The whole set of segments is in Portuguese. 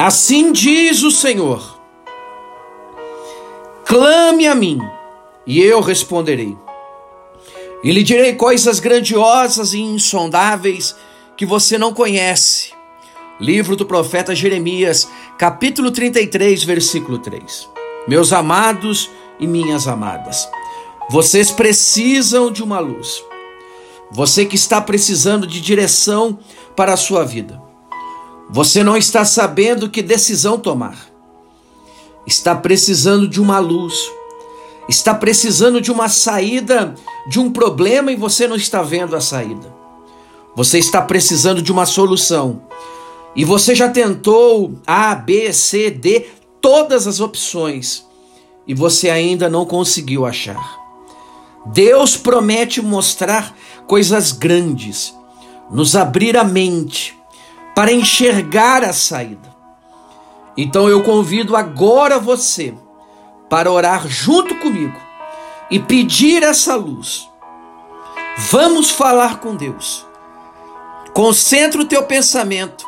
Assim diz o Senhor: clame a mim, e eu responderei. E lhe direi coisas grandiosas e insondáveis que você não conhece. Livro do profeta Jeremias, capítulo 33, versículo 3. Meus amados e minhas amadas, vocês precisam de uma luz. Você que está precisando de direção para a sua vida. Você não está sabendo que decisão tomar. Está precisando de uma luz. Está precisando de uma saída de um problema e você não está vendo a saída. Você está precisando de uma solução. E você já tentou A, B, C, D, todas as opções. E você ainda não conseguiu achar. Deus promete mostrar coisas grandes, nos abrir a mente para enxergar a saída. Então eu convido agora você para orar junto comigo e pedir essa luz. Vamos falar com Deus. Concentra o teu pensamento,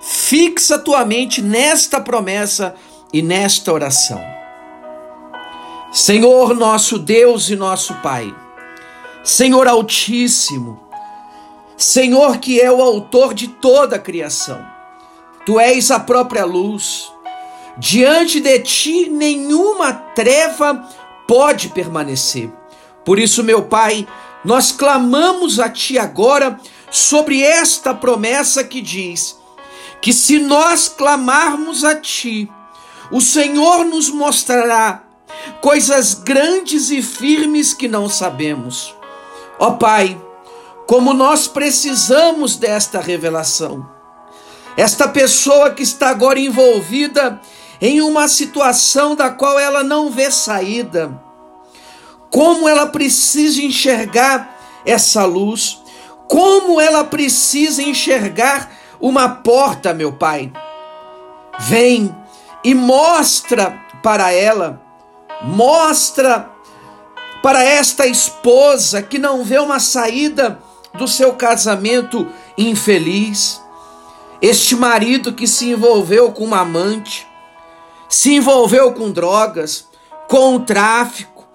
fixa tua mente nesta promessa e nesta oração. Senhor nosso Deus e nosso Pai, Senhor Altíssimo, Senhor que é o autor de toda a criação. Tu és a própria luz. Diante de ti nenhuma treva pode permanecer. Por isso, meu Pai, nós clamamos a ti agora sobre esta promessa que diz: que se nós clamarmos a ti, o Senhor nos mostrará coisas grandes e firmes que não sabemos. Ó Pai, como nós precisamos desta revelação. Esta pessoa que está agora envolvida em uma situação da qual ela não vê saída. Como ela precisa enxergar essa luz, como ela precisa enxergar uma porta, meu Pai. Vem e mostra para ela, mostra para esta esposa que não vê uma saída do seu casamento infeliz, este marido que se envolveu com uma amante, se envolveu com drogas, com o tráfico,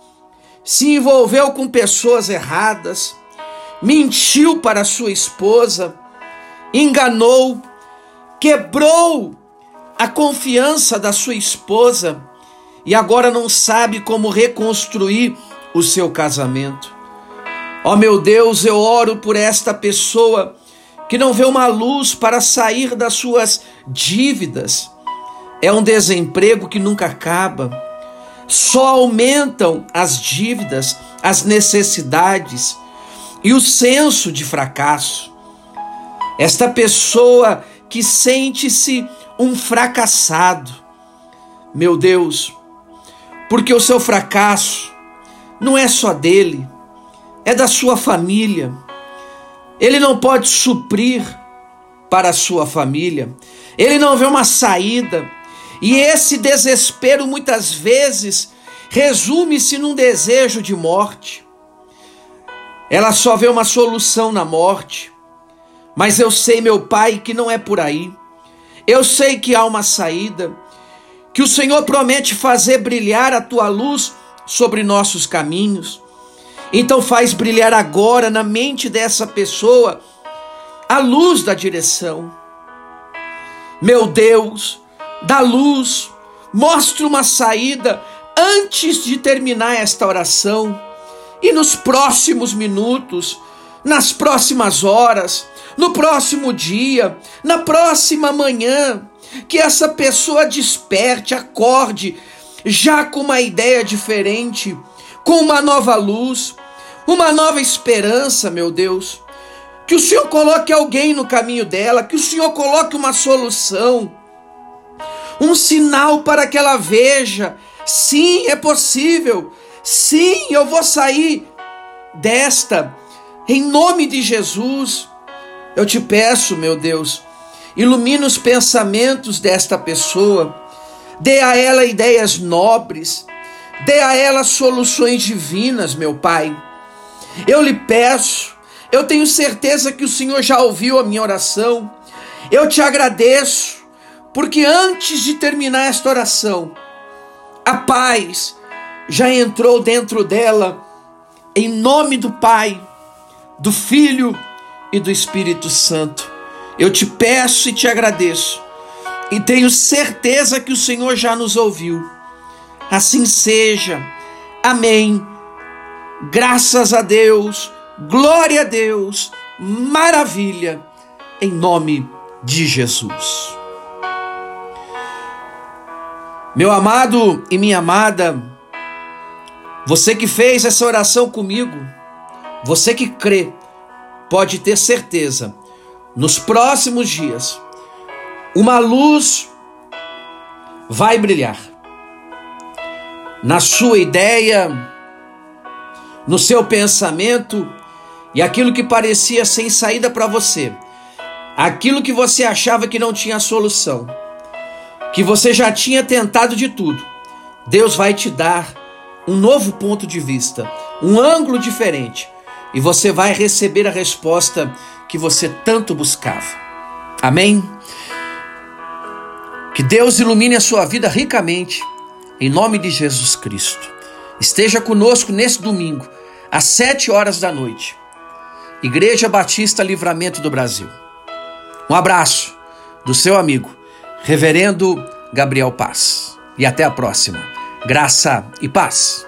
se envolveu com pessoas erradas, mentiu para sua esposa, enganou, quebrou a confiança da sua esposa e agora não sabe como reconstruir o seu casamento. Ó oh, meu Deus, eu oro por esta pessoa que não vê uma luz para sair das suas dívidas. É um desemprego que nunca acaba. Só aumentam as dívidas, as necessidades e o senso de fracasso. Esta pessoa que sente-se um fracassado. Meu Deus, porque o seu fracasso não é só dele, é da sua família. Ele não pode suprir para a sua família, ele não vê uma saída, e esse desespero muitas vezes resume-se num desejo de morte. Ela só vê uma solução na morte, mas eu sei, meu Pai, que não é por aí. Eu sei que há uma saída, que o Senhor promete fazer brilhar a tua luz sobre nossos caminhos. Então faz brilhar agora na mente dessa pessoa a luz da direção. Meu Deus, dá luz, mostre uma saída antes de terminar esta oração e nos próximos minutos, nas próximas horas, no próximo dia, na próxima manhã, que essa pessoa desperte, acorde já com uma ideia diferente, com uma nova luz, uma nova esperança, meu Deus. Que o Senhor coloque alguém no caminho dela, que o Senhor coloque uma solução, um sinal para que ela veja: sim, é possível, sim, eu vou sair desta, em nome de Jesus. Eu te peço, meu Deus, ilumina os pensamentos desta pessoa Dê a ela ideias nobres, dê a ela soluções divinas, meu Pai. Eu lhe peço, eu tenho certeza que o Senhor já ouviu a minha oração. Eu te agradeço, porque antes de terminar esta oração, a paz já entrou dentro dela, em nome do Pai, do Filho e do Espírito Santo. Eu te peço e te agradeço, e tenho certeza que o Senhor já nos ouviu. Assim seja. Amém. Graças a Deus, glória a Deus, maravilha, em nome de Jesus. Meu amado e minha amada, você que fez essa oração comigo, você que crê, pode ter certeza, nos próximos dias, uma luz vai brilhar na sua ideia, no seu pensamento e aquilo que parecia sem saída para você, aquilo que você achava que não tinha solução que você já tinha tentado de tudo, Deus vai te dar um novo ponto de vista, um ângulo diferente, e você vai receber a resposta que você tanto buscava. Amém? Que Deus ilumine a sua vida ricamente, em nome de Jesus Cristo. Esteja conosco nesse domingo, às sete horas da noite. Igreja Batista Livramento do Brasil. Um abraço do seu amigo Reverendo Gabriel Paz. E até a próxima. Graça e paz.